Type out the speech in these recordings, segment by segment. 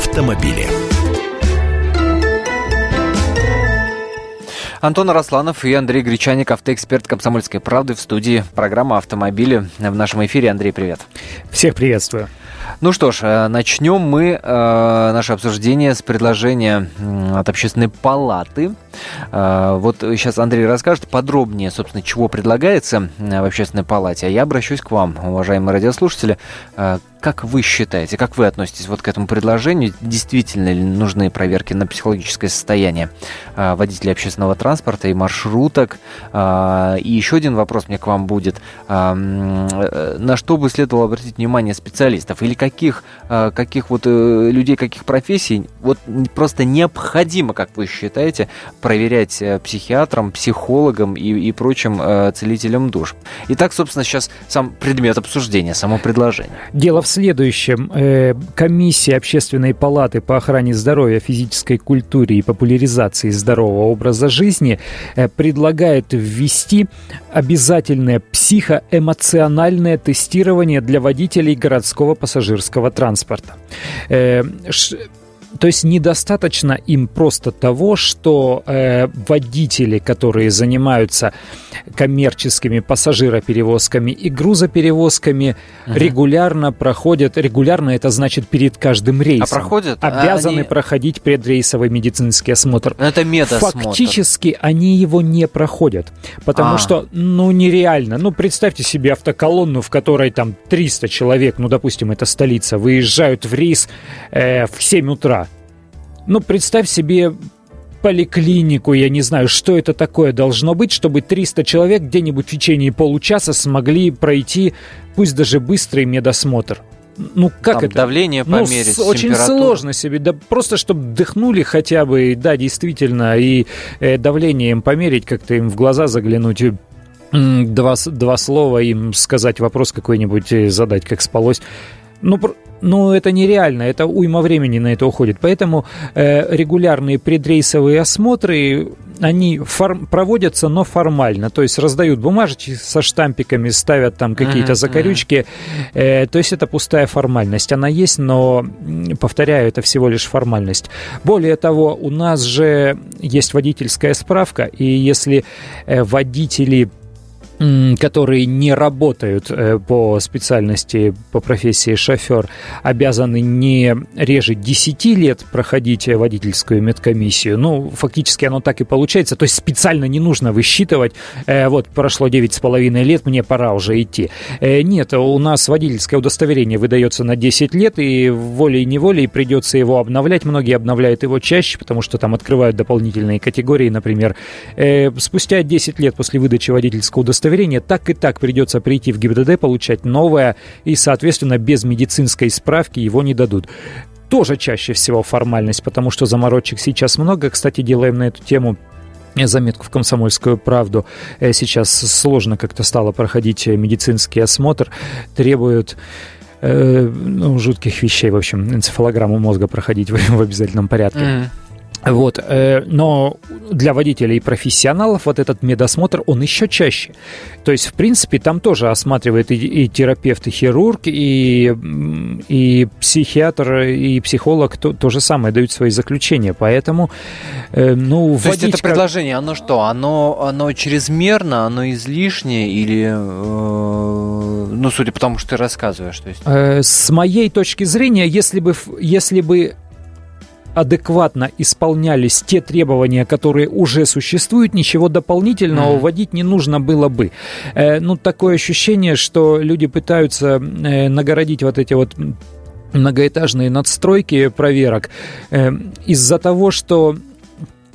автомобили. Антон Росланов и Андрей Гречаник, автоэксперт «Комсомольской правды» в студии программы «Автомобили». В нашем эфире. Андрей, привет. Всех приветствую. Ну что ж, э, начнем мы э, наше обсуждение с предложения от общественной палаты. Э, вот сейчас Андрей расскажет подробнее, собственно, чего предлагается в общественной палате. А я обращусь к вам, уважаемые радиослушатели. Э, как вы считаете, как вы относитесь вот к этому предложению? Действительно ли нужны проверки на психологическое состояние э, водителей общественного транспорта и маршруток? Э, и еще один вопрос мне к вам будет. Э, на что бы следовало обратить внимание специалистов? Или каких, каких вот людей, каких профессий вот просто необходимо, как вы считаете, проверять психиатрам, психологам и, и прочим целителям душ? Итак, собственно, сейчас сам предмет обсуждения, само предложение. Дело в следующем. Э, комиссия Общественной палаты по охране здоровья, физической культуре и популяризации здорового образа жизни э, предлагает ввести обязательное психоэмоциональное тестирование для водителей городского пассажирского транспорта. То есть недостаточно им просто того, что э, водители, которые занимаются коммерческими пассажироперевозками и грузоперевозками, uh-huh. регулярно проходят, регулярно это значит перед каждым рейсом. А проходят? Обязаны а они... проходить предрейсовый медицинский осмотр. Но это медосмотр. Фактически они его не проходят, потому а. что, ну, нереально. Ну, представьте себе автоколонну, в которой там 300 человек, ну, допустим, это столица, выезжают в рейс э, в 7 утра. Ну, представь себе поликлинику, я не знаю, что это такое должно быть, чтобы 300 человек где-нибудь в течение получаса смогли пройти, пусть даже быстрый медосмотр. Ну как Там это? Давление ну, померить, ну, Очень сложно себе, да просто чтобы дыхнули хотя бы, да, действительно, и э, давление им померить, как-то им в глаза заглянуть, два, два слова им сказать, вопрос какой-нибудь э, задать, как спалось. Ну, ну, это нереально, это уйма времени на это уходит. Поэтому э, регулярные предрейсовые осмотры, они форм, проводятся, но формально. То есть раздают бумажечки со штампиками, ставят там какие-то закорючки. Э, то есть это пустая формальность. Она есть, но, повторяю, это всего лишь формальность. Более того, у нас же есть водительская справка, и если э, водители которые не работают э, по специальности, по профессии шофер, обязаны не реже 10 лет проходить водительскую медкомиссию. Ну, фактически оно так и получается. То есть специально не нужно высчитывать, э, вот, прошло 9,5 лет, мне пора уже идти. Э, нет, у нас водительское удостоверение выдается на 10 лет, и волей-неволей придется его обновлять. Многие обновляют его чаще, потому что там открывают дополнительные категории, например. Спустя 10 лет после выдачи водительского удостоверения удостоверение, так и так придется прийти в ГИБДД, получать новое, и, соответственно, без медицинской справки его не дадут тоже чаще всего формальность, потому что заморочек сейчас много. Кстати, делаем на эту тему заметку в «Комсомольскую правду». Э, сейчас сложно как-то стало проходить медицинский осмотр. Требуют э, ну, жутких вещей, в общем, энцефалограмму мозга проходить в, в обязательном порядке. Mm. Вот, э, но для водителей и профессионалов вот этот медосмотр, он еще чаще. То есть, в принципе, там тоже осматривает и, и терапевт, и хирург, и, и психиатр, и психолог то, то же самое дают свои заключения. Поэтому, э, ну, То есть это предложение, оно что? Оно, оно чрезмерно, оно излишнее или, э, ну, судя по тому, что ты рассказываешь? То есть... Э, с моей точки зрения, если бы, если бы адекватно исполнялись те требования, которые уже существуют, ничего дополнительного mm. вводить не нужно было бы. Э, ну, такое ощущение, что люди пытаются э, нагородить вот эти вот многоэтажные надстройки проверок э, из-за того, что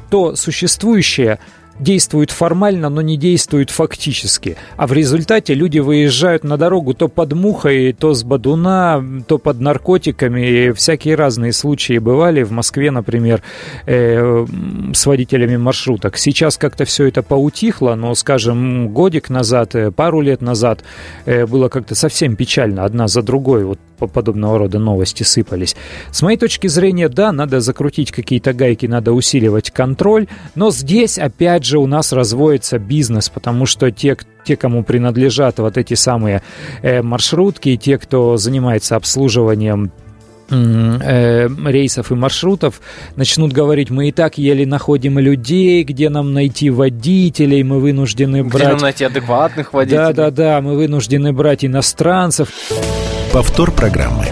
то существующее действует формально, но не действует фактически. А в результате люди выезжают на дорогу то под мухой, то с бадуна, то под наркотиками. И всякие разные случаи бывали. В Москве, например, э, с водителями маршруток. Сейчас как-то все это поутихло, но, скажем, годик назад, э, пару лет назад э, было как-то совсем печально. Одна за другой вот подобного рода новости сыпались. С моей точки зрения, да, надо закрутить какие-то гайки, надо усиливать контроль, но здесь опять же у нас разводится бизнес, потому что те, те кому принадлежат вот эти самые э, маршрутки, те, кто занимается обслуживанием э, рейсов и маршрутов начнут говорить, мы и так еле находим людей, где нам найти водителей, мы вынуждены брать... Где нам найти адекватных водителей. Да-да-да, мы вынуждены брать иностранцев. Повтор программы.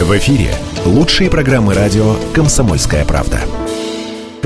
В эфире лучшие программы радио «Комсомольская правда»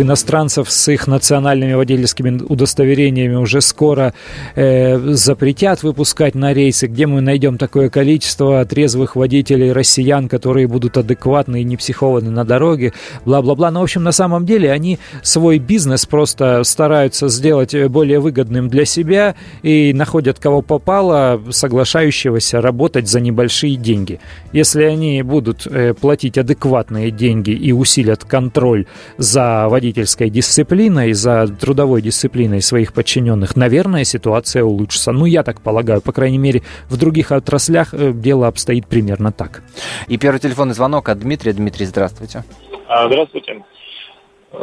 иностранцев с их национальными водительскими удостоверениями уже скоро э, запретят выпускать на рейсы, где мы найдем такое количество трезвых водителей россиян, которые будут адекватны и не психованы на дороге, бла-бла-бла. Но, в общем, на самом деле они свой бизнес просто стараются сделать более выгодным для себя и находят кого попало, соглашающегося работать за небольшие деньги. Если они будут э, платить адекватные деньги и усилят контроль за водителями, водительской дисциплиной, за трудовой дисциплиной своих подчиненных, наверное, ситуация улучшится. Ну, я так полагаю. По крайней мере, в других отраслях э, дело обстоит примерно так. И первый телефонный звонок от Дмитрия. Дмитрий, здравствуйте. А, здравствуйте.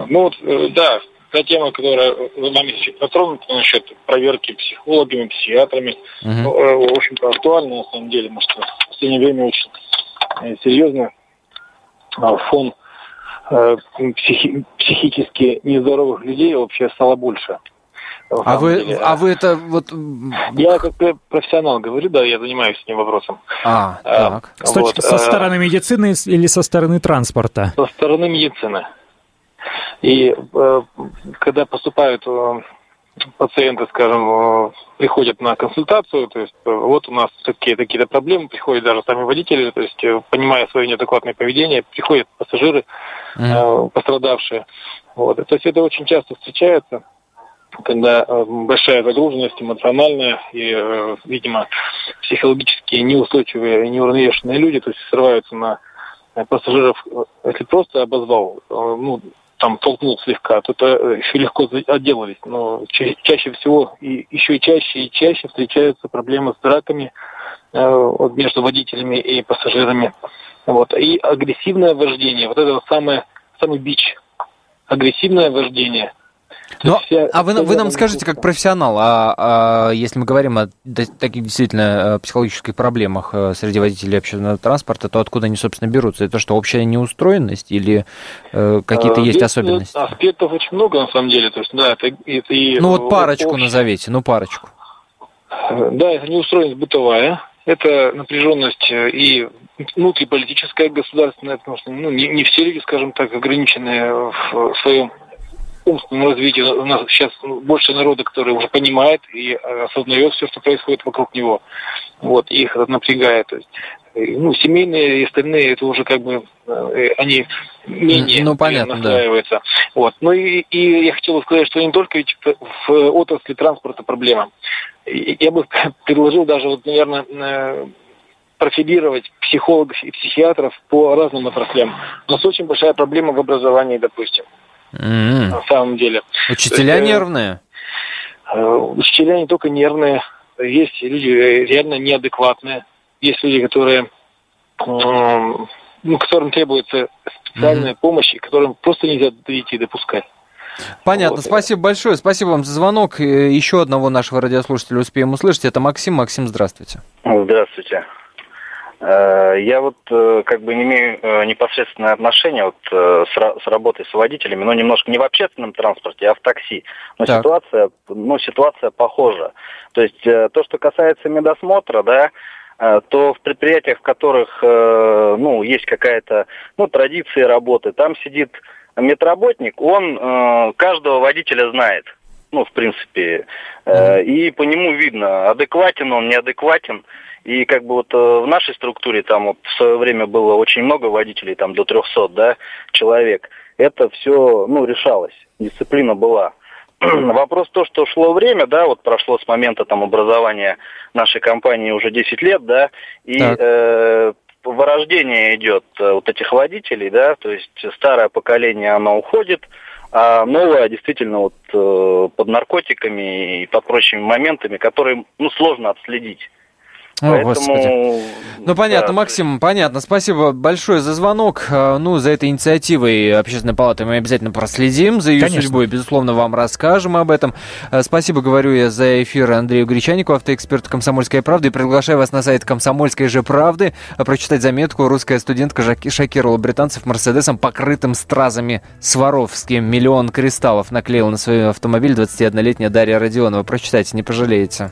Ну вот, э, да, та тема, которая нами затронута насчет проверки психологами, психиатрами, угу. ну, в общем-то, актуальна на самом деле, потому что в последнее время очень серьезно а, фон Э, психи, психически нездоровых людей вообще стало больше. А вы, а вы это вот... Я как профессионал говорю, да, я занимаюсь этим вопросом. А, э, так. С вот, со э, стороны медицины или со стороны транспорта? Со стороны медицины. И когда поступают пациенты, скажем, приходят на консультацию, то есть вот у нас такие такие-то проблемы, приходят даже сами водители, то есть понимая свое неадекватное поведение, приходят пассажиры, mm-hmm. пострадавшие. Вот. То есть это очень часто встречается, когда э, большая загруженность эмоциональная и, э, видимо, психологически неустойчивые и неуравновешенные люди, то есть срываются на пассажиров, если просто обозвал, ну, там толкнул слегка, то это еще легко отделались. Но ча- чаще всего и еще чаще и чаще встречаются проблемы с драками э, между водителями и пассажирами. Вот. И агрессивное вождение, вот это самое, самый бич. Агрессивное вождение – но, вся, а вы, вы нам скажите, как профессионал, а, а если мы говорим о таких действительно э, психологических проблемах э, среди водителей общественного транспорта, то откуда они, собственно, берутся? Это что, общая неустроенность или э, какие-то а, есть Здесь особенности? Аспектов очень много, на самом деле. То есть, да, это, это и ну вот парочку общий... назовите, ну парочку. Да, это неустроенность бытовая, это напряженность и внутриполитическая, государственная, потому что ну, не, не все люди, скажем так, ограничены в своем умственном развитии у нас сейчас больше народа, который уже понимает и э, осознает все, что происходит вокруг него. Вот, их это напрягает. То есть, э, ну, семейные и остальные, это уже как бы э, они менее ну, понятно, настраиваются. Да. Вот. Ну и, и я хотел бы сказать, что не только ведь в отрасли транспорта проблема. Я бы предложил даже, вот, наверное, профилировать психологов и психиатров по разным отраслям. У нас очень большая проблема в образовании, допустим. Mm-hmm. На самом деле. Учителя есть, нервные? Э, учителя не только нервные, есть люди реально неадекватные, есть люди, которые, ну, которым требуется специальная mm-hmm. помощь, и которым просто нельзя идти допускать. Понятно. Вот. Спасибо большое. Спасибо вам за звонок. Еще одного нашего радиослушателя успеем услышать. Это Максим. Максим, здравствуйте. Здравствуйте. Э, я вот э, как бы не имею э, непосредственное отношение вот с работой с водителями, но немножко не в общественном транспорте, а в такси. Но так. ситуация, ну, ситуация похожа. То есть то, что касается медосмотра, да, то в предприятиях, в которых, ну, есть какая-то, ну, традиция работы, там сидит медработник, он каждого водителя знает, ну, в принципе, и по нему видно, адекватен он, неадекватен. И как бы вот э, в нашей структуре там вот в свое время было очень много водителей, там до 300, да, человек. Это все, ну, решалось, дисциплина была. Вопрос то, что шло время, да, вот прошло с момента там образования нашей компании уже 10 лет, да, и э, вырождение идет э, вот этих водителей, да, то есть старое поколение, оно уходит, а новое действительно вот э, под наркотиками и под прочими моментами, которые, ну, сложно отследить. О, Поэтому... Господи. Ну, понятно, да. Максим, понятно. Спасибо большое за звонок. А, ну, за этой инициативой Общественной палаты мы обязательно проследим. За ее Конечно. судьбой, безусловно, вам расскажем об этом. А, спасибо, говорю я, за эфир Андрею Гречанику, автоэксперту «Комсомольской правды». И приглашаю вас на сайт «Комсомольской же правды» прочитать заметку. Русская студентка шокировала британцев Мерседесом, покрытым стразами Сваровским. Миллион кристаллов наклеил на свой автомобиль 21-летняя Дарья Родионова. Прочитайте, не пожалеете.